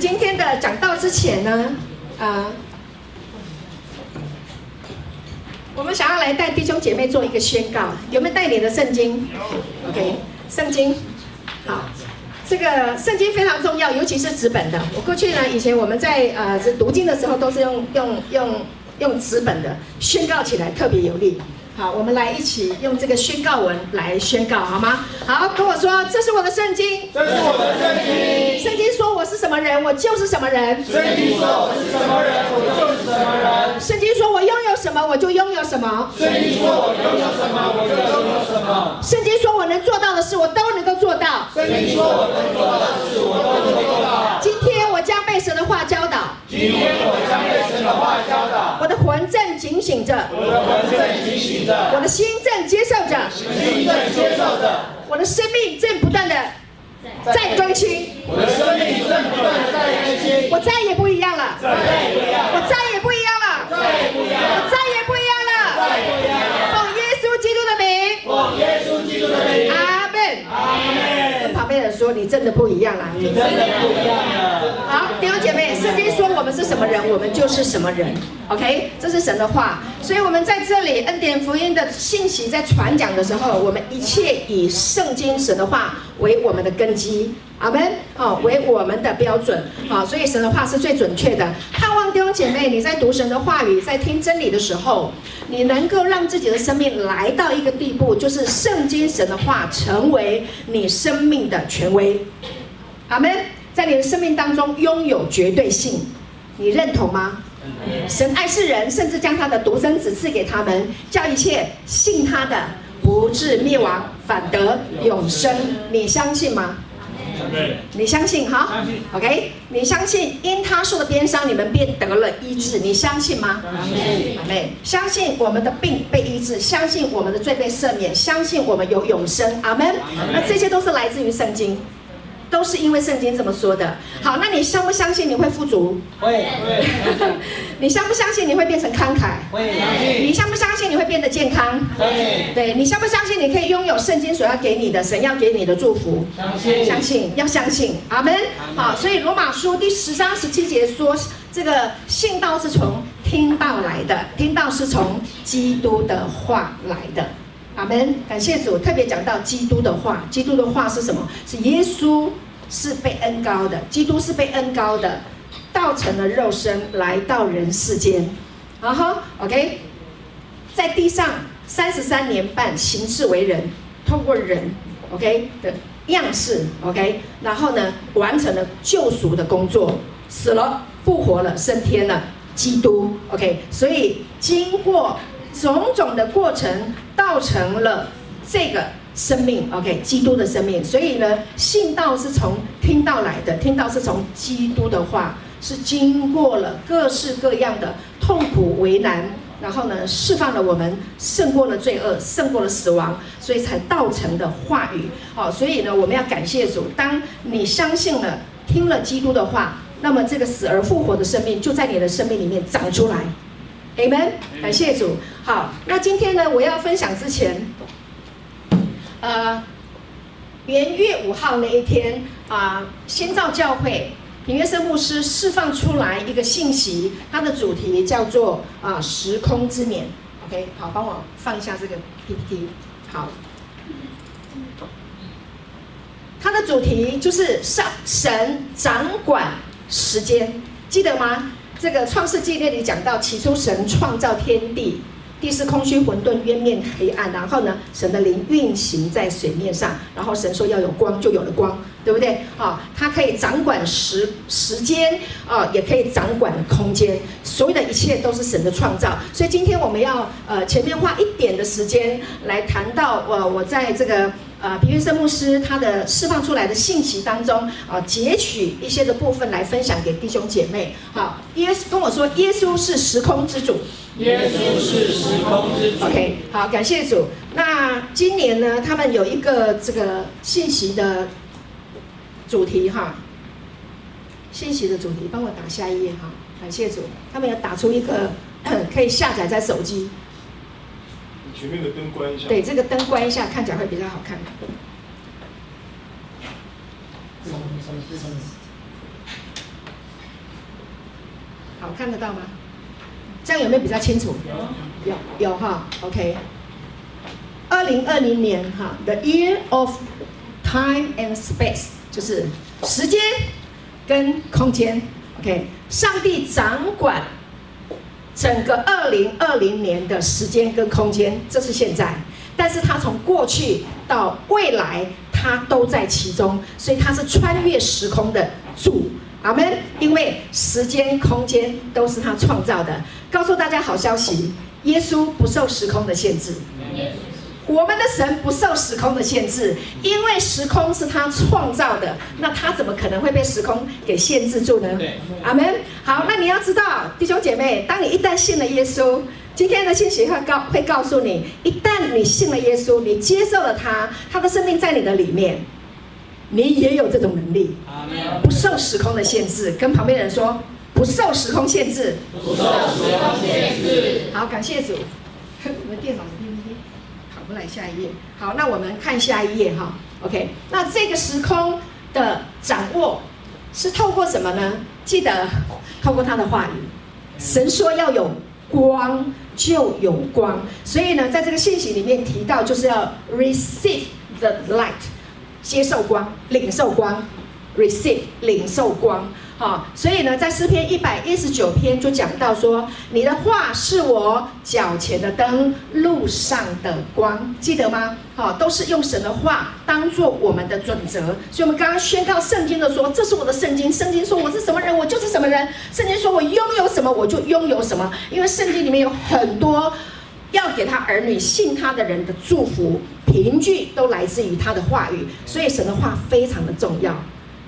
今天的讲道之前呢，啊，我们想要来带弟兄姐妹做一个宣告，有没有带你的圣经？，OK，圣经，好，这个圣经非常重要，尤其是纸本的。我过去呢，以前我们在呃读经的时候，都是用用用用纸本的，宣告起来特别有力。好，我们来一起用这个宣告文来宣告，好吗？好，跟我说，这是我的圣经，这是我的圣经。圣经说我是什么人，我就是什么人。圣经说我是什么人，我就是什么人。圣经说我拥有什么，我就拥有什么。圣经说我拥有什么，我就拥有什么。圣经说我能做到的事，我都能够做到。圣经说我能做到的事，我都能够做到。今天我将被神的话教导。今天我将被神的话教导。我的魂正警醒着。我的魂正警醒着。我的心正接受着，心正接受着，我的生命正不断的在更新，我的生命正不断的在更新，我再也不一样了，再也不一样，我再也不一样了，再也不一样，我再也不一样了，再也不一样了，奉耶稣基督的名，奉耶稣基督的名，阿门，阿门。跟旁边人说，你真的不一样了，你真的不一样了。弟兄姐妹，圣经说我们是什么人，我们就是什么人。OK，这是神的话，所以我们在这里恩典福音的信息在传讲的时候，我们一切以圣经神的话为我们的根基，阿门。好，为我们的标准。好，所以神的话是最准确的。盼望弟兄姐妹，你在读神的话语，在听真理的时候，你能够让自己的生命来到一个地步，就是圣经神的话成为你生命的权威，阿门。在你的生命当中拥有绝对性，你认同吗？神爱世人，甚至将他的独生子赐给他们，叫一切信他的不至灭亡，反得永生。你相信吗？你相信哈？OK，你相信因他受的鞭伤，你们便得了医治。你相信吗？相信。阿相信我们的病被医治，相信我们的罪被赦免，相信我们有永生。阿门。那这些都是来自于圣经。都是因为圣经这么说的。好，那你相不相信你会富足？会。你相不相信你会变成慷慨？会。你相不相信你会变得健康？对。对，你相不相信你可以拥有圣经所要给你的神要给你的祝福？相信。相信，要相信。阿门。好，所以罗马书第十章十七节说，这个信道是从听到来的，听道是从基督的话来的。阿门，感谢主，特别讲到基督的话，基督的话是什么？是耶稣是被恩膏的，基督是被恩膏的，道成了肉身来到人世间，然后 OK，在地上三十三年半行事为人，通过人 OK 的样式 OK，然后呢完成了救赎的工作，死了复活了升天了，基督 OK，所以经过。种种的过程，造成了这个生命，OK，基督的生命。所以呢，信道是从听道来的，听道是从基督的话，是经过了各式各样的痛苦为难，然后呢，释放了我们，胜过了罪恶，胜过了死亡，所以才道成的话语。好，所以呢，我们要感谢主。当你相信了，听了基督的话，那么这个死而复活的生命就在你的生命里面长出来。Amen，感谢主。好，那今天呢，我要分享之前，呃，元月五号那一天啊，呃，新造教会平约瑟牧师释放出来一个信息，它的主题叫做啊，时空之冕。OK，好，帮我放一下这个 PPT。好，它的主题就是上神掌管时间，记得吗？这个创世纪那里讲到，起初神创造天地，地是空虚混沌，渊面黑暗。然后呢，神的灵运行在水面上，然后神说要有光，就有了光，对不对？啊，他可以掌管时时间啊，也可以掌管空间，所有的一切都是神的创造。所以今天我们要呃前面花一点的时间来谈到呃我在这个。啊，平约瑟牧师他的释放出来的信息当中，啊，截取一些的部分来分享给弟兄姐妹。好，耶稣跟我说，耶稣是时空之主。耶稣是时空之主。OK，好，感谢主。那今年呢，他们有一个这个信息的主题哈，信息的主题，帮我打下一页哈。感谢主，他们有打出一个 可以下载在手机。前面的灯关一下。对，这个灯关一下，看起来会比较好看。好看得到吗？这样有没有比较清楚？有有有哈，OK。二零二零年哈，The Year of Time and Space 就是时间跟空间，OK。上帝掌管整个二零二零年的时间跟空间，这是现在。但是他从过去到未来，他都在其中，所以他是穿越时空的主。阿门。因为时间、空间都是他创造的。告诉大家好消息：耶稣不受时空的限制。我们的神不受时空的限制，因为时空是他创造的，那他怎么可能会被时空给限制住呢？阿门。好，那你要知道，弟兄姐妹，当你一旦信了耶稣，今天的信息会告会告诉你，一旦你信了耶稣，你接受了他，他的生命在你的里面，你也有这种能力，不受时空的限制。跟旁边人说，不受时空限制。不受时空限制。好，感谢主。我们电脑来下一页。好，那我们看下一页哈。OK，那这个时空的掌握是透过什么呢？记得透过他的话语。神说要有光，就有光。所以呢，在这个信息里面提到，就是要 receive the light，接受光，领受光，receive 领受光。好，所以呢，在诗篇一百一十九篇就讲到说，你的话是我脚前的灯，路上的光，记得吗？好，都是用神的话当做我们的准则。所以，我们刚刚宣告圣经的说，这是我的圣经。圣经说我是什么人，我就是什么人。圣经说我拥有什么，我就拥有什么。因为圣经里面有很多要给他儿女信他的人的祝福，凭据都来自于他的话语。所以，神的话非常的重要，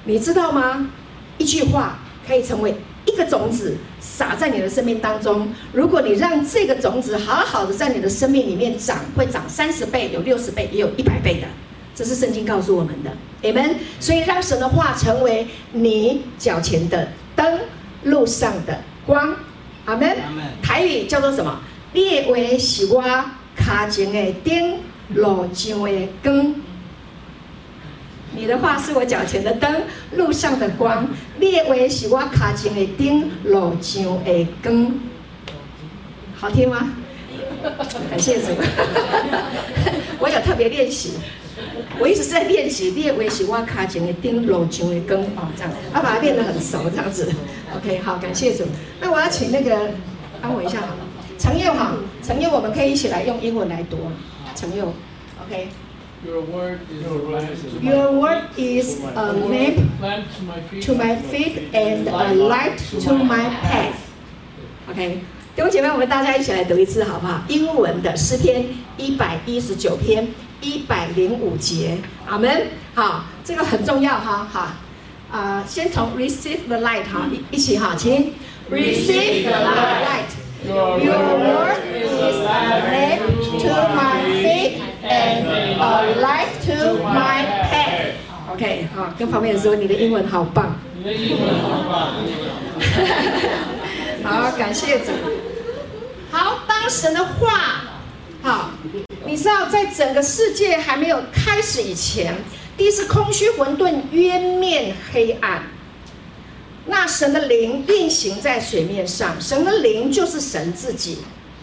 你知道吗？一句话可以成为一个种子，撒在你的生命当中。如果你让这个种子好好的在你的生命里面长，会长三十倍，有六十倍，也有一百倍的。这是圣经告诉我们的，Amen。所以让神的话成为你脚前的灯，路上的光，Amen。台语叫做什么？列为是我卡前的灯，路上的光。你的话是我脚前的灯，路上的光。列为是我脚前的灯，路上的光。好听吗？感谢主。我有特别练习，我一直是在练习。列为是我脚前的灯，路上的光。哦，这样，要把它练得很熟，这样子。OK，好，感谢主。那我要请那个帮我一下好了，陈佑哈，陈佑，我们可以一起来用英文来读啊。陈佑，OK。Your word is a lamp. Your word is a lamp to my feet and a light to my path. OK，弟兄姐妹，我们大家一起来读一次好不好？英文的诗篇一百一十九篇一百零五节，阿门。好，这个很重要哈。好，啊，先从 receive the light 哈，一起哈，请 receive the light. Your word is a lamp to my feet. And a light to my path. OK，好，跟旁边人说，你的英文好棒。你的英文好棒。好，感谢主。好，当神的话，好，你知道，在整个世界还没有开始以前，第一次空虚混沌，渊面黑暗。那神的灵运行在水面上，神的灵就是神自己。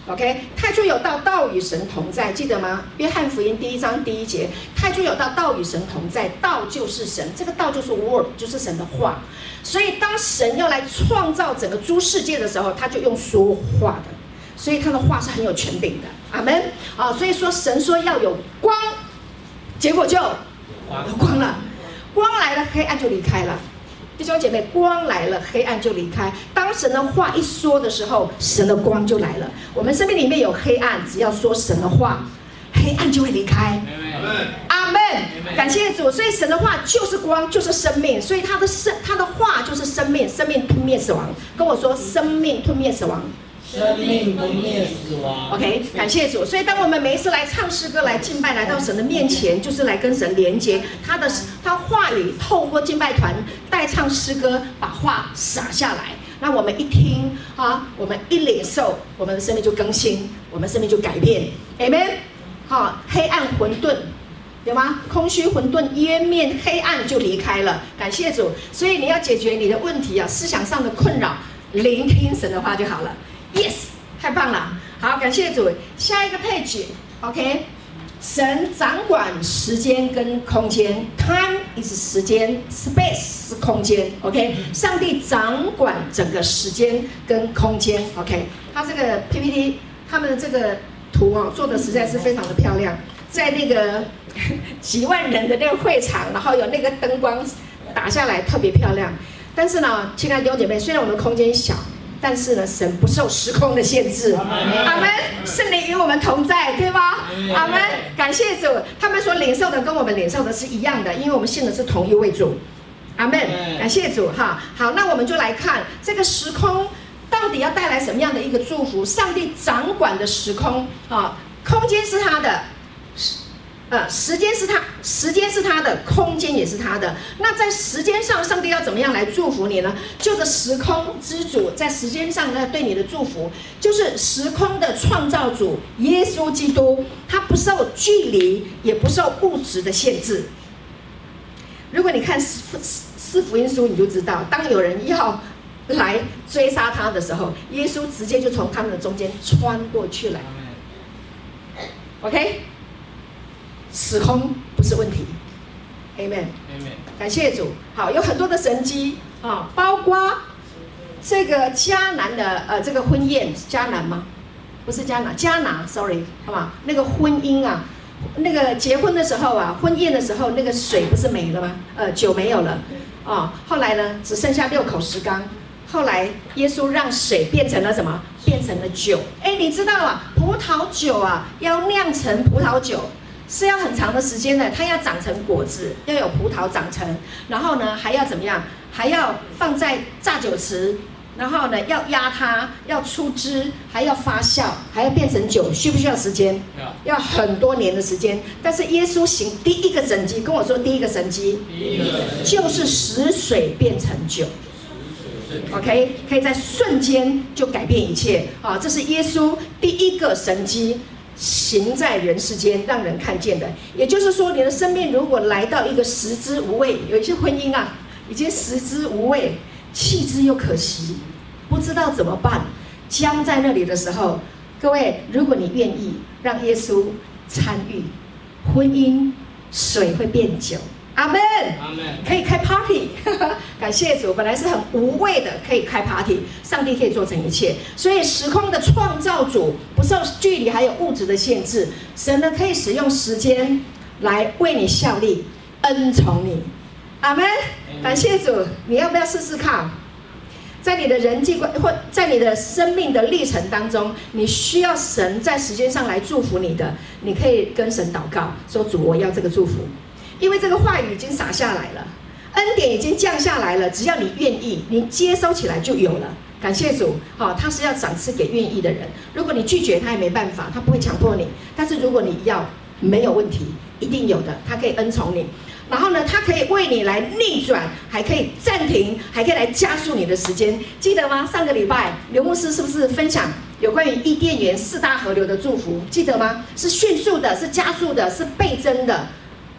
OK，太初有道，道与神同在，记得吗？约翰福音第一章第一节，太初有道，道与神同在，道就是神，这个道就是 Word，就是神的话。所以当神要来创造整个诸世界的时候，他就用说话的，所以他的话是很有权柄的。阿门。啊，所以说神说要有光，结果就有光了，光来了，黑暗就离开了。弟兄姐妹，光来了，黑暗就离开。当神的话一说的时候，神的光就来了。我们生命里面有黑暗，只要说神的话，黑暗就会离开。阿门。感谢主。所以神的话就是光，就是生命。所以他的生，他的话就是生命，生命吞灭死亡。跟我说，生命吞灭死亡。生命不灭死亡。OK，感谢主。所以，当我们每一次来唱诗歌、来敬拜、来到神的面前，就是来跟神连接。他的他话语透过敬拜团带唱诗歌，把话洒下来。那我们一听啊，我们一领受，我们的生命就更新，我们生命就改变。Amen。好，黑暗混沌，有吗？空虚混沌，渊面黑暗就离开了。感谢主。所以你要解决你的问题啊，思想上的困扰。聆听神的话就好了。Yes，太棒了，好，感谢主。下一个 page，OK。神掌管时间跟空间，time is 时间，space 是空间，OK。上帝掌管整个时间跟空间，OK。他这个 PPT，他们的这个图啊，做的实在是非常的漂亮，在那个 几万人的那个会场，然后有那个灯光打下来，特别漂亮。但是呢，亲爱的弟兄姐妹，虽然我们空间小。但是呢，神不受时空的限制。阿门。圣灵与我们同在，对吗？阿门。感谢主，他们所领受的跟我们领受的是一样的，因为我们信的是同一位主。阿门。感谢主哈。好，那我们就来看这个时空到底要带来什么样的一个祝福？上帝掌管的时空啊，空间是他的。呃，时间是他，时间是他的，空间也是他的。那在时间上，上帝要怎么样来祝福你呢？就是时空之主在时间上呢对你的祝福，就是时空的创造主耶稣基督，他不受距离，也不受物质的限制。如果你看四四福音书，你就知道，当有人要来追杀他的时候，耶稣直接就从他们的中间穿过去了。OK。时空不是问题，Amen，Amen，感谢主。好，有很多的神迹啊，包括这个迦南的呃这个婚宴，迦南吗？不是迦南，迦拿，Sorry，好吧？那个婚姻啊，那个结婚的时候啊，婚宴的时候，那个水不是没了吗？呃，酒没有了啊。后来呢，只剩下六口石缸。后来耶稣让水变成了什么？变成了酒。哎，你知道啊，葡萄酒啊，要酿成葡萄酒。是要很长的时间的，它要长成果子，要有葡萄长成，然后呢还要怎么样？还要放在榨酒池，然后呢要压它，要出汁，还要发酵，还要变成酒，需不需要时间？要很多年的时间。但是耶稣行第一个神迹，跟我说第一个神迹，就是使水变成酒。OK，可以在瞬间就改变一切啊！这是耶稣第一个神迹。行在人世间，让人看见的，也就是说，你的生命如果来到一个食之无味，有一些婚姻啊，已经食之无味，弃之又可惜，不知道怎么办，僵在那里的时候，各位，如果你愿意让耶稣参与，婚姻水会变酒。阿门，可以开 party，感谢主。本来是很无谓的，可以开 party。上帝可以做成一切，所以时空的创造主不受距离还有物质的限制。神呢可以使用时间来为你效力，恩宠你。阿门，感谢主。你要不要试试看？在你的人际关或在你的生命的历程当中，你需要神在时间上来祝福你的，你可以跟神祷告，说主，我要这个祝福。因为这个话语已经洒下来了，恩典已经降下来了，只要你愿意，你接收起来就有了。感谢主，好，他是要赏赐给愿意的人。如果你拒绝，他也没办法，他不会强迫你。但是如果你要，没有问题，一定有的，他可以恩宠你。然后呢，他可以为你来逆转，还可以暂停，还可以来加速你的时间。记得吗？上个礼拜刘牧师是不是分享有关于伊甸园四大河流的祝福？记得吗？是迅速的，是加速的，是倍增的。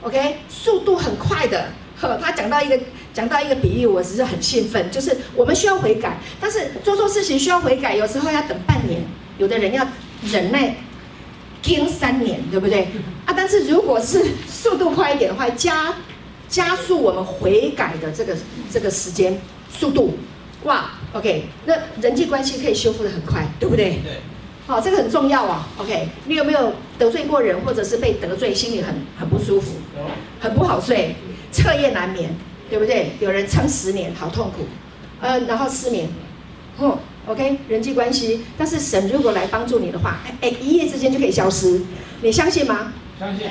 OK，速度很快的。呵，他讲到一个讲到一个比喻，我只是很兴奋，就是我们需要悔改，但是做错事情需要悔改，有时候要等半年，有的人要忍耐，听三年，对不对？啊，但是如果是 速度快一点的话，加加速我们悔改的这个这个时间速度，哇，OK，那人际关系可以修复的很快，对不对？对。好，这个很重要啊。OK，你有没有得罪过人，或者是被得罪，心里很很不舒服，很不好睡，彻夜难眠，对不对？有人撑十年，好痛苦，呃，然后失眠，哼，OK，人际关系，但是神如果来帮助你的话，哎，一夜之间就可以消失，你相信吗？相信。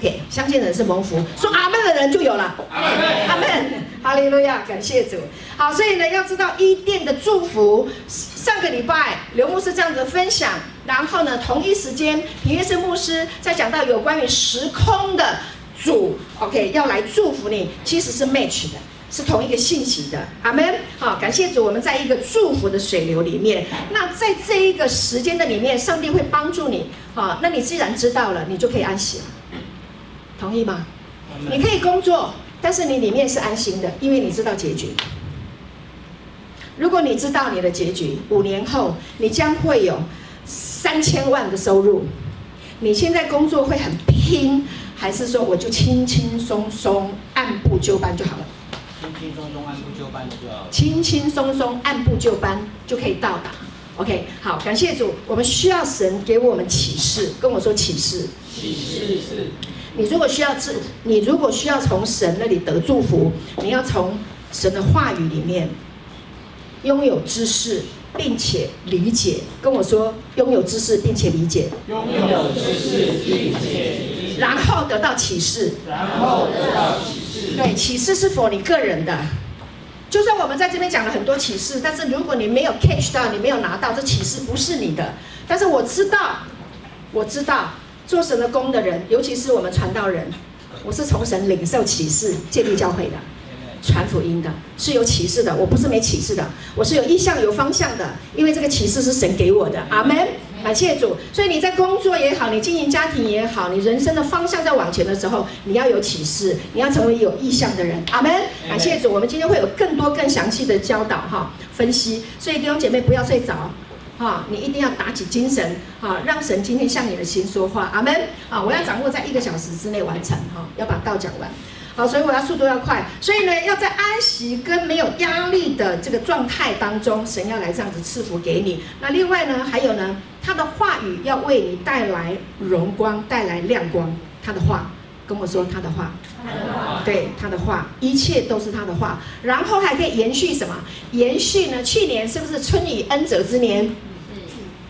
OK，相信的人是蒙福，说阿门的人就有了。阿门，阿门，哈利路亚，感谢主。好，所以呢，要知道伊甸的祝福。上个礼拜刘牧师这样子分享，然后呢，同一时间平约瑟牧师在讲到有关于时空的主，OK，要来祝福你，其实是 match 的，是同一个信息的。阿门。好，感谢主，我们在一个祝福的水流里面。那在这一个时间的里面，上帝会帮助你。好，那你既然知道了，你就可以安息了。同意吗？你可以工作，但是你里面是安心的，因为你知道结局。如果你知道你的结局，五年后你将会有三千万的收入，你现在工作会很拼，还是说我就轻轻松松按部就班就好了？轻轻松松按部就班就好了。轻轻松松按部就班就可以到达。OK，好，感谢主，我们需要神给我们启示，跟我说启示。启示是。你如果需要知，你如果需要从神那里得祝福，你要从神的话语里面拥有知识，并且理解。跟我说，拥有知识并且理解。拥有知识并且理解。然后得到启示。然后得到启示。对，启示是 for 你个人的。就算我们在这边讲了很多启示，但是如果你没有 catch 到，你没有拿到，这启示不是你的。但是我知道，我知道做神的工的人，尤其是我们传道人，我是从神领受启示建立教会的，传福音的，是有启示的。我不是没启示的，我是有意向、有方向的，因为这个启示是神给我的。阿门。感谢主，所以你在工作也好，你经营家庭也好，你人生的方向在往前的时候，你要有启示，你要成为有意向的人。阿门。感谢主，我们今天会有更多更详细的教导哈，分析。所以弟兄姐妹不要睡着，哈，你一定要打起精神，哈，让神今天向你的心说话。阿门。啊，我要掌握在一个小时之内完成，哈，要把道讲完。好，所以我要速度要快，所以呢，要在安息跟没有压力的这个状态当中，神要来这样子赐福给你。那另外呢，还有呢，他的话语要为你带来荣光，带来亮光。他的话跟我说，他的话，他的话，对，他的话，一切都是他的话。然后还可以延续什么？延续呢？去年是不是春雨恩泽之年？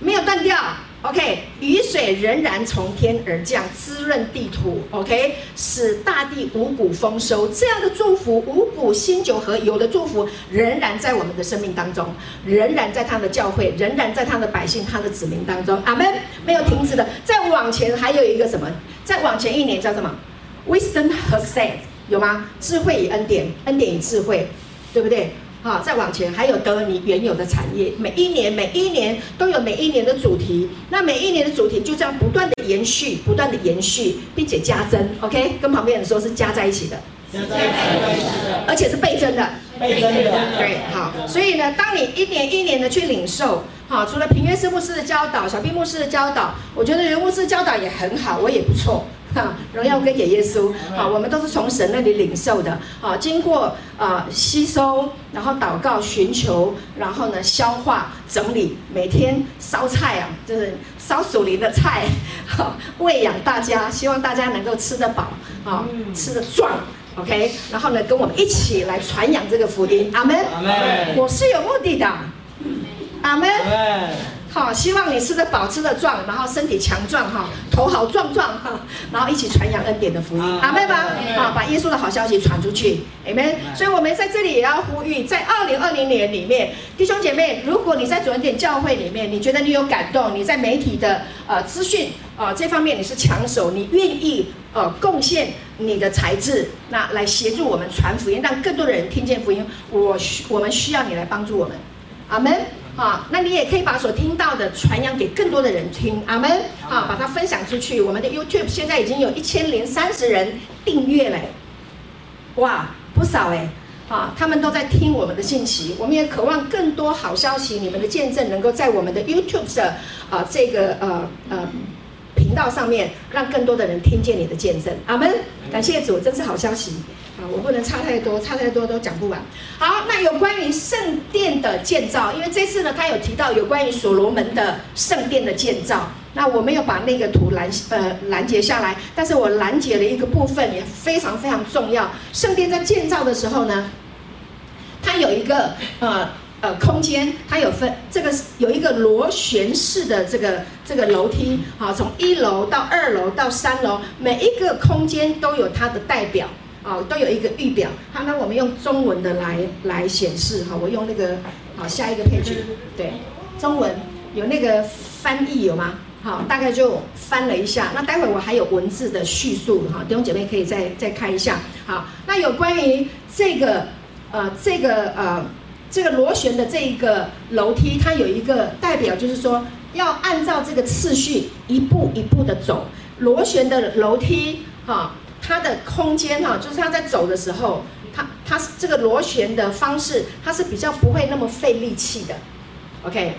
没有断掉。OK，雨水仍然从天而降，滋润地土。OK，使大地五谷丰收。这样的祝福，五谷新酒和油的祝福，仍然在我们的生命当中，仍然在他的教会，仍然在他的百姓、他的子民当中。阿门，没有停止的。再往前还有一个什么？再往前一年叫什么？Wisdom has said，有吗？智慧与恩典，恩典与智慧，对不对？好，再往前还有得你原有的产业，每一年每一年都有每一年的主题，那每一年的主题就这样不断的延续，不断的延续，并且加增。OK，跟旁边人说是加在一起的，加在一起的，而且是倍增的，倍增的。对，好，所以呢，当你一年一年的去领受，好，除了平约师牧师的教导，小毕牧师的教导，我觉得袁牧师教导也很好，我也不错。哈，荣耀归给耶稣。好，我们都是从神那里领受的。好，经过啊、呃、吸收，然后祷告寻求，然后呢消化整理，每天烧菜啊，就是烧属灵的菜，好喂养大家，希望大家能够吃得饱，啊，吃得壮。OK，然后呢跟我们一起来传扬这个福音。阿门。阿门。我是有目的的。阿门。好，希望你吃得饱，吃得壮，然后身体强壮哈，头好壮壮哈，然后一起传扬恩典的福音，阿门吧，啊，把耶稣的好消息传出去，阿门。所以我们在这里也要呼吁，在二零二零年里面，弟兄姐妹，如果你在主恩典教会里面，你觉得你有感动，你在媒体的呃资讯呃这方面你是强手，你愿意呃贡献你的才智，那来协助我们传福音，让更多的人听见福音，我需我们需要你来帮助我们，阿门。好，那你也可以把所听到的传扬给更多的人听，阿门。好，把它分享出去。我们的 YouTube 现在已经有一千零三十人订阅了，哇，不少哎。啊，他们都在听我们的信息。我们也渴望更多好消息，你们的见证能够在我们的 YouTube 的啊这个呃呃频道上面，让更多的人听见你的见证，阿门。感谢主，真是好消息。我不能差太多，差太多都讲不完。好，那有关于圣殿的建造，因为这次呢，他有提到有关于所罗门的圣殿的建造。那我没有把那个图拦呃拦截下来，但是我拦截了一个部分也非常非常重要。圣殿在建造的时候呢，它有一个呃呃空间，它有分这个有一个螺旋式的这个这个楼梯，好，从一楼到二楼到三楼，每一个空间都有它的代表。哦，都有一个预表，好，那我们用中文的来来显示，哈，我用那个，好，下一个 page，对，中文有那个翻译有吗？好，大概就翻了一下，那待会我还有文字的叙述，哈，弟兄姐妹可以再再看一下，好，那有关于这个，呃，这个呃，这个螺旋的这一个楼梯，它有一个代表，就是说要按照这个次序一步一步的走，螺旋的楼梯，哈。它的空间哈，就是它在走的时候，它它是这个螺旋的方式，它是比较不会那么费力气的。OK，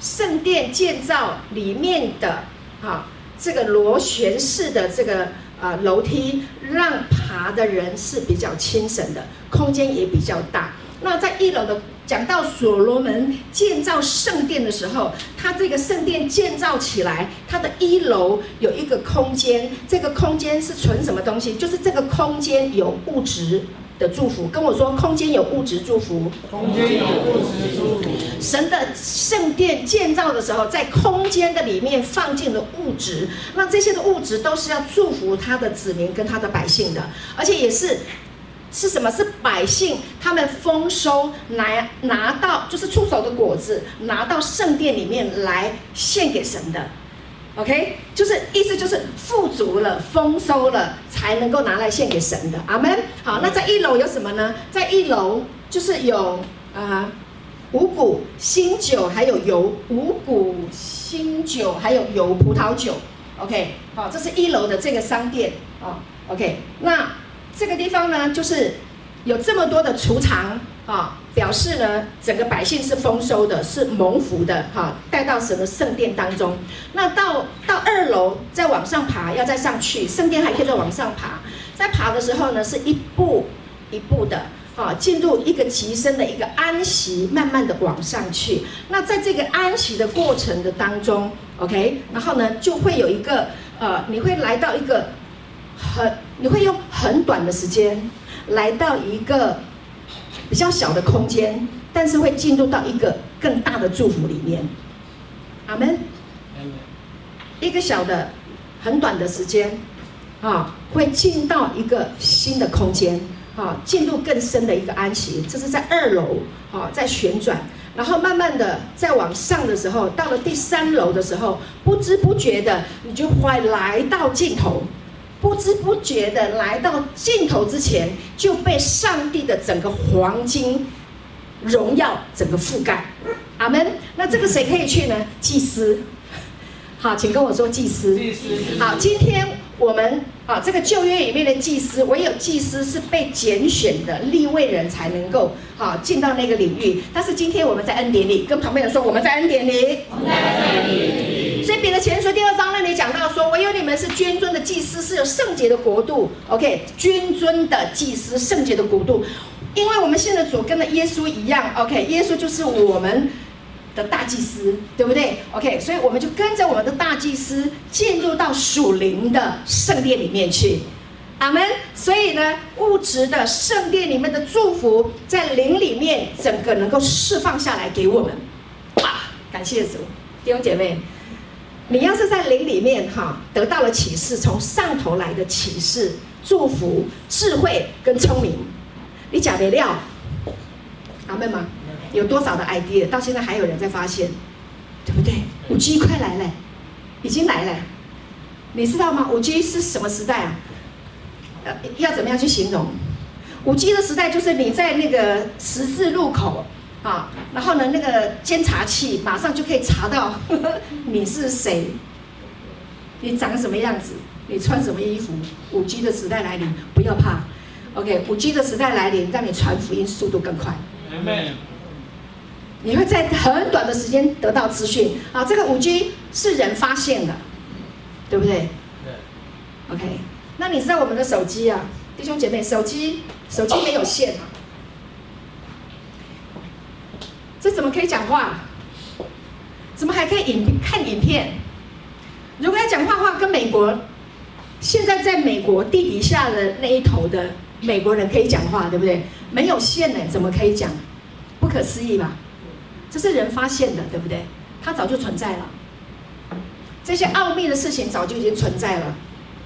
圣殿建造里面的啊，这个螺旋式的这个呃楼梯，让爬的人是比较轻省的，空间也比较大。那在一楼的讲到所罗门建造圣殿的时候，他这个圣殿建造起来，它的一楼有一个空间，这个空间是存什么东西？就是这个空间有物质的祝福。跟我说，空间有物质祝福。空间有物质祝福。神的圣殿建造的时候，在空间的里面放进了物质，那这些的物质都是要祝福他的子民跟他的百姓的，而且也是。是什么？是百姓他们丰收来拿到，就是出手的果子，拿到圣殿里面来献给神的。OK，就是意思就是富足了、丰收了，才能够拿来献给神的。阿门。好，那在一楼有什么呢？在一楼就是有啊、五谷、新酒，还有油。五谷、新酒，还有油葡萄酒。OK，好，这是一楼的这个商店啊。OK，那。这个地方呢，就是有这么多的储藏啊，表示呢，整个百姓是丰收的，是蒙福的哈，带到什么圣殿当中。那到到二楼再往上爬，要再上去，圣殿还可以再往上爬。在爬的时候呢，是一步一步的啊，进入一个极深的一个安息，慢慢的往上去。那在这个安息的过程的当中，OK，然后呢，就会有一个呃，你会来到一个。很，你会用很短的时间来到一个比较小的空间，但是会进入到一个更大的祝福里面。阿门。一个小的、很短的时间，啊，会进到一个新的空间，啊，进入更深的一个安息。这是在二楼，啊，在旋转，然后慢慢的再往上的时候，到了第三楼的时候，不知不觉的，你就会来到尽头。不知不觉的来到尽头之前，就被上帝的整个黄金荣耀整个覆盖。阿门。那这个谁可以去呢？祭司。好，请跟我说祭司。祭司。好，今天我们啊，这个旧约里面的祭司，唯有祭司是被拣选的立位人才能够好进到那个领域。但是今天我们在恩典里，跟旁边人说我们在恩典里。我们在恩典里。所以彼得前书第二章那里讲到说，唯有你们是君尊的祭司，是有圣洁的国度。OK，君尊的祭司，圣洁的国度，因为我们信的主跟了耶稣一样。OK，耶稣就是我们的大祭司，对不对？OK，所以我们就跟着我们的大祭司进入到属灵的圣殿里面去。阿门。所以呢，物质的圣殿里面的祝福，在灵里面整个能够释放下来给我们。哇，感谢主，弟兄姐妹。你要是在灵里面哈，得到了启示，从上头来的启示、祝福、智慧跟聪明，你假没料，阿妹吗？有多少的 idea，到现在还有人在发现，对不对？五 G 快来了，已经来了，你知道吗？五 G 是什么时代啊？呃，要怎么样去形容？五 G 的时代就是你在那个十字路口。啊，然后呢，那个监察器马上就可以查到 你是谁，你长什么样子，你穿什么衣服。五 G 的时代来临，不要怕。OK，五 G 的时代来临，让你传福音速度更快。Amen。你会在很短的时间得到资讯。啊，这个五 G 是人发现的，对不对？对。OK，那你知道我们的手机啊，弟兄姐妹，手机手机没有线啊。这怎么可以讲话？怎么还可以影看影片？如果要讲话的话，跟美国现在在美国地底下的那一头的美国人可以讲话，对不对？没有线呢，怎么可以讲？不可思议吧？这是人发现的，对不对？它早就存在了。这些奥秘的事情早就已经存在了。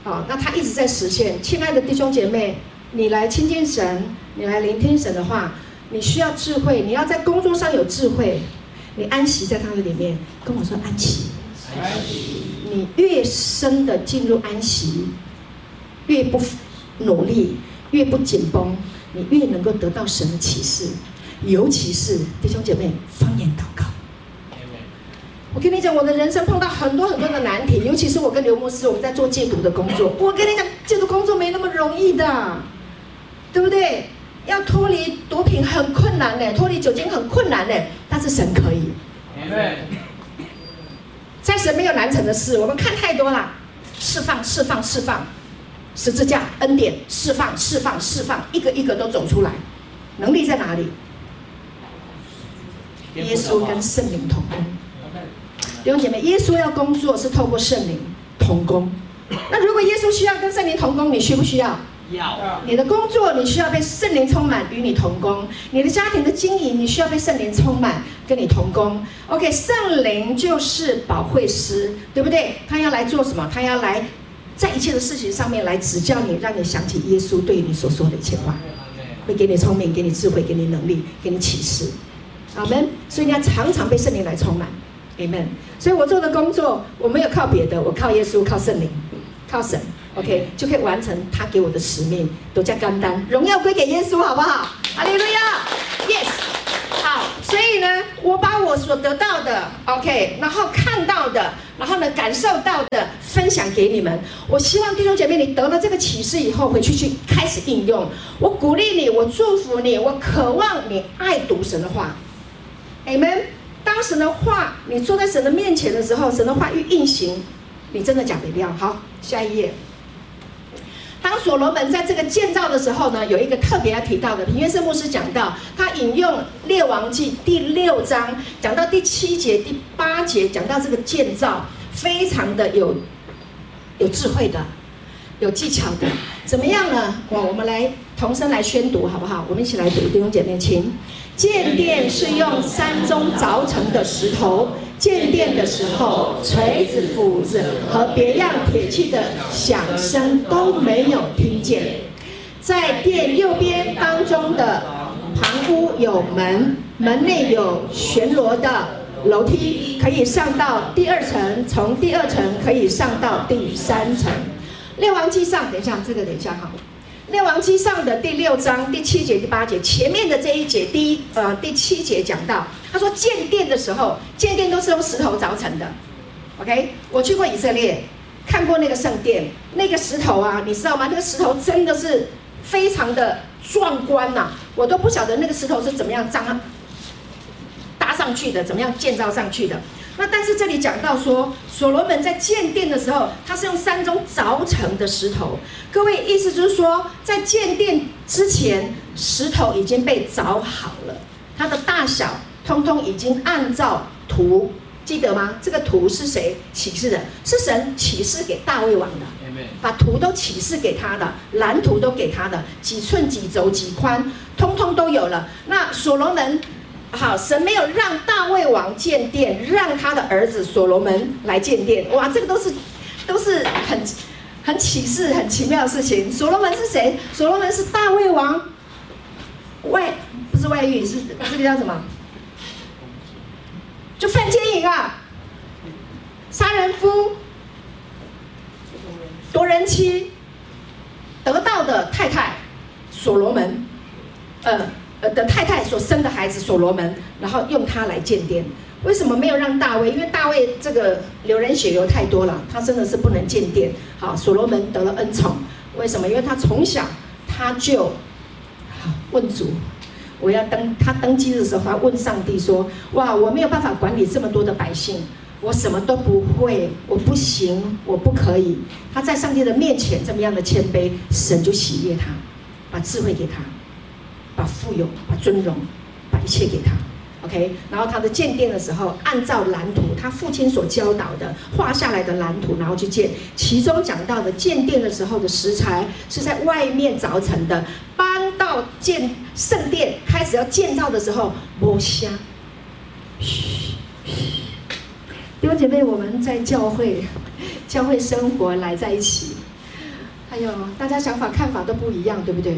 好，那它一直在实现。亲爱的弟兄姐妹，你来亲近神，你来聆听神的话。你需要智慧，你要在工作上有智慧，你安息在他的里面，跟我说安息。安息。你越深的进入安息，越不努力，越不紧绷，你越能够得到神的启示。尤其是弟兄姐妹，方言祷告。我跟你讲，我的人生碰到很多很多的难题，尤其是我跟刘牧师，我们在做戒毒的工作。我跟你讲，戒毒工作没那么容易的，对不对？要脱离毒品很困难呢，脱离酒精很困难呢，但是神可以。在神没有难成的事，我们看太多了，释放、释放、释放，十字架恩典释放、释放、释放，一个一个都走出来，能力在哪里？耶稣跟圣灵同工。弟兄姐妹，耶稣要工作是透过圣灵同工。那如果耶稣需要跟圣灵同工，你需不需要？要。你的工作你需要被圣灵充满，与你同工；你的家庭的经营你需要被圣灵充满，跟你同工。OK，圣灵就是保惠师，对不对？他要来做什么？他要来在一切的事情上面来指教你，让你想起耶稣对你所说的一切话，会给你聪明，给你智慧，给你能力，给你启示。阿门。所以你要常常被圣灵来充满。阿门。所以我做的工作，我没有靠别的，我靠耶稣，靠圣灵。靠神，OK，就可以完成他给我的使命，都叫甘单，荣耀归给耶稣，好不好？哈利路亚，Yes，好，所以呢，我把我所得到的，OK，然后看到的，然后呢，感受到的，分享给你们。我希望弟兄姐妹，你得了这个启示以后，回去去开始应用。我鼓励你，我祝福你，我渴望你爱读神的话。Amen。当神的话，你坐在神的面前的时候，神的话一运行。你真的讲得了。好，下一页。当所罗门在这个建造的时候呢，有一个特别要提到的，平约瑟牧师讲到，他引用《列王记》第六章，讲到第七节、第八节，讲到这个建造非常的有有智慧的，有技巧的，怎么样呢？我我们来同声来宣读，好不好？我们一起来读，弟兄姐妹，请。建殿是用山中凿成的石头。建殿的时候，锤子、斧子和别样铁器的响声都没有听见。在殿右边当中的旁屋有门，门内有旋螺的楼梯，可以上到第二层；从第二层可以上到第三层。列王记上，等一下，这个等一下哈。列王记上的第六章第七节、第八节，前面的这一节，第一呃第七节讲到，他说建殿的时候，建殿都是用石头凿成的。OK，我去过以色列，看过那个圣殿，那个石头啊，你知道吗？那个石头真的是非常的壮观呐、我都不晓得那个石头是怎么样搭搭上去的，怎么样建造上去的。那但是这里讲到说，所罗门在建殿的时候，他是用山中凿成的石头。各位意思就是说，在建殿之前，石头已经被凿好了，它的大小通通已经按照图，记得吗？这个图是谁启示的？是神启示给大卫王的，把图都启示给他的，蓝图都给他的，几寸几轴几宽，通通都有了。那所罗门。好，神没有让大卫王建殿，让他的儿子所罗门来建殿。哇，这个都是都是很很启示、很奇妙的事情。所罗门是谁？所罗门是大卫王外，不是外遇，是这个叫什么？就犯奸淫啊，杀人夫，夺人妻，得到的太太所罗门，呃。呃的太太所生的孩子所罗门，然后用他来建殿。为什么没有让大卫？因为大卫这个流人血流太多了，他真的是不能建殿。好，所罗门得了恩宠。为什么？因为他从小他就问主，我要登。他登基的时候，他问上帝说：“哇，我没有办法管理这么多的百姓，我什么都不会，我不行，我不可以。”他在上帝的面前这么样的谦卑，神就喜悦他，把智慧给他。把富有、把尊荣、把一切给他，OK。然后他的建殿的时候，按照蓝图，他父亲所教导的画下来的蓝图，然后去建。其中讲到的建殿的时候的石材是在外面凿成的，搬到建圣殿开始要建造的时候，摸香。嘘嘘，弟兄姐妹，我们在教会，教会生活来在一起，还有大家想法看法都不一样，对不对？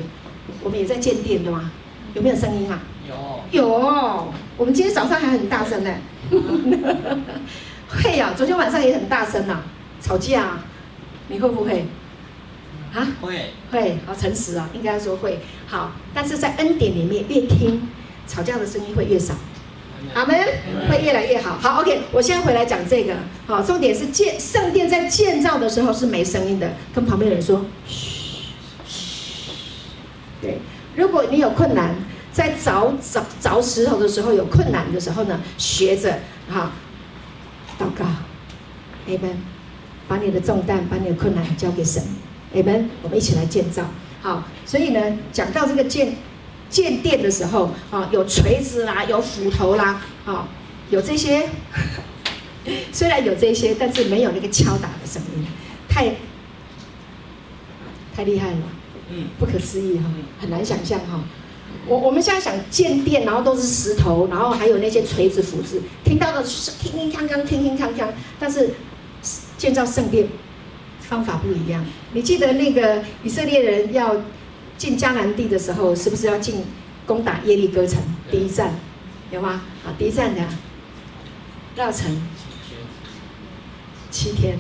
我们也在建殿的吗？有没有声音啊？有有，我们今天早上还很大声呢。会呀、啊，昨天晚上也很大声呐、啊，吵架、啊，你会不会？啊？会会，好诚实啊，应该说会。好，但是在恩典里面，越听吵架的声音会越少。阿门，会越来越好。好，OK，我现在回来讲这个。好，重点是建圣殿在建造的时候是没声音的，跟旁边的人说。嘘。对，如果你有困难，在凿凿凿石头的时候有困难的时候呢，学着哈祷告，Amen，把你的重担、把你的困难交给神，Amen，我们一起来建造。好，所以呢，讲到这个建建殿的时候啊，有锤子啦，有斧头啦，啊，有这些。虽然有这些，但是没有那个敲打的声音，太太厉害了，不可思议哈，很难想象哈。我我们现在想建殿，然后都是石头，然后还有那些锤子、斧子，听到的是铿铿锵锵、铿铿锵锵，但是建造圣殿方法不一样。你记得那个以色列人要进迦南地的时候，是不是要进攻打耶利哥城？第一站有吗？啊，第一站的绕城。七天，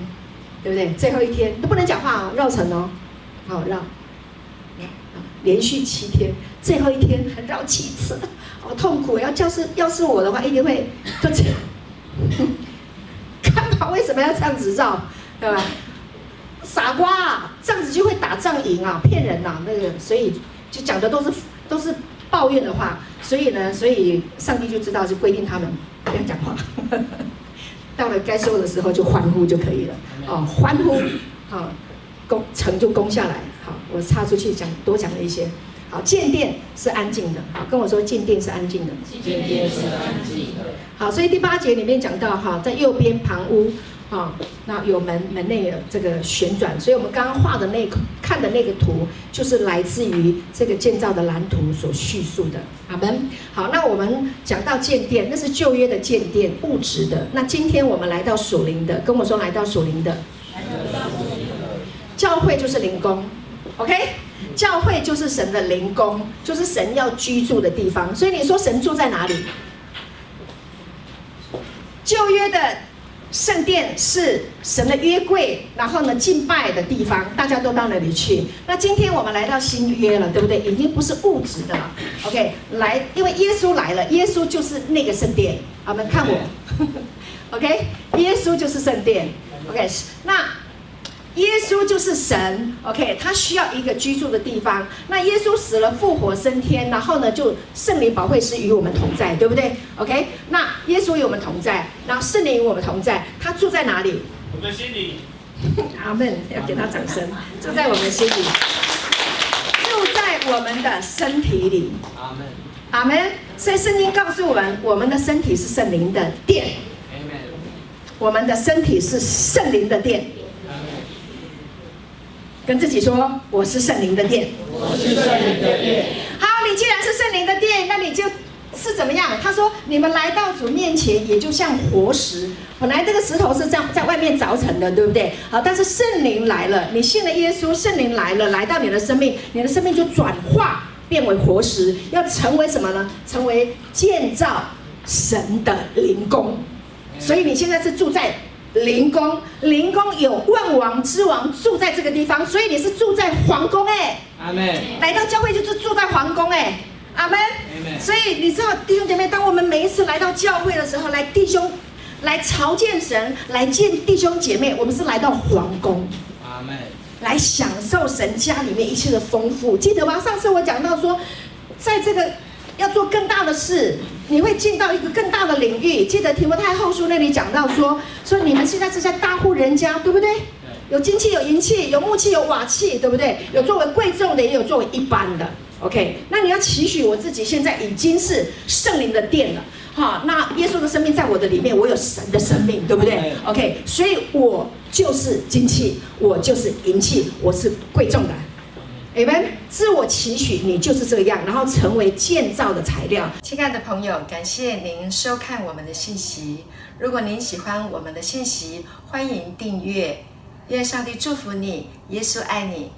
对不对？最后一天都不能讲话啊，绕城哦，好绕，连续七天，最后一天还绕七次，好痛苦。要就是要是我的话，一定会就这样，干嘛？为什么要这样子绕？对吧？傻瓜啊，这样子就会打仗赢啊，骗人呐，那个，所以就讲的都是都是抱怨的话。所以呢，所以上帝就知道，就规定他们不要讲话。到了该收的时候就欢呼就可以了，哦，欢呼，好，攻城就攻下来。好，我插出去讲多讲了一些。好，建殿是安静的。好，跟我说建殿是安静的。建殿是安静的。好，所以第八节里面讲到哈，在右边旁屋。啊，那有门门内的这个旋转，所以我们刚刚画的那个看的那个图，就是来自于这个建造的蓝图所叙述的。阿门。好，那我们讲到建殿，那是旧约的建殿，物质的。那今天我们来到属灵的，跟我说来到属灵的，教会就是灵宫，OK？教会就是神的灵宫，就是神要居住的地方。所以你说神住在哪里？旧约的。圣殿是神的约柜，然后呢，敬拜的地方，大家都到那里去。那今天我们来到新约了，对不对？已经不是物质的了。OK，来，因为耶稣来了，耶稣就是那个圣殿。我们看我，OK，耶稣就是圣殿。OK，那。耶稣就是神，OK，他需要一个居住的地方。那耶稣死了，复活升天，然后呢，就圣灵保惠师与我们同在，对不对？OK，那耶稣与我们同在，然后圣灵与我们同在，他住在哪里？我们心里。阿门，要给他掌声。住在我们心里，住在我们的身体里。阿门，阿门。所以圣经告诉我们，我们的身体是圣灵的殿。我们的身体是圣灵的殿。跟自己说，我是圣灵的殿。我是圣灵的殿。好，你既然是圣灵的殿，那你就是怎么样？他说，你们来到主面前，也就像活石。本来这个石头是这样在外面凿成的，对不对？好，但是圣灵来了，你信了耶稣，圣灵来了，来到你的生命，你的生命就转化变为活石，要成为什么呢？成为建造神的灵宫。所以你现在是住在。灵宫，灵宫有万王之王住在这个地方，所以你是住在皇宫哎。阿门。来到教会就是住在皇宫哎。阿门。所以你知道弟兄姐妹，当我们每一次来到教会的时候，来弟兄来朝见神，来见弟兄姐妹，我们是来到皇宫。阿门。来享受神家里面一切的丰富，记得吗？上次我讲到说，在这个。要做更大的事，你会进到一个更大的领域。记得提摩太后书那里讲到说，说你们现在是在大户人家，对不对？有金器，有银器，有木器，有瓦器，对不对？有作为贵重的，也有作为一般的。OK，那你要期许我自己现在已经是圣灵的殿了，哈。那耶稣的生命在我的里面，我有神的生命，对不对？OK，所以我就是金器，我就是银器，我是贵重的。你们自我期许，你就是这样，然后成为建造的材料。亲爱的朋友，感谢您收看我们的信息。如果您喜欢我们的信息，欢迎订阅。愿上帝祝福你，耶稣爱你。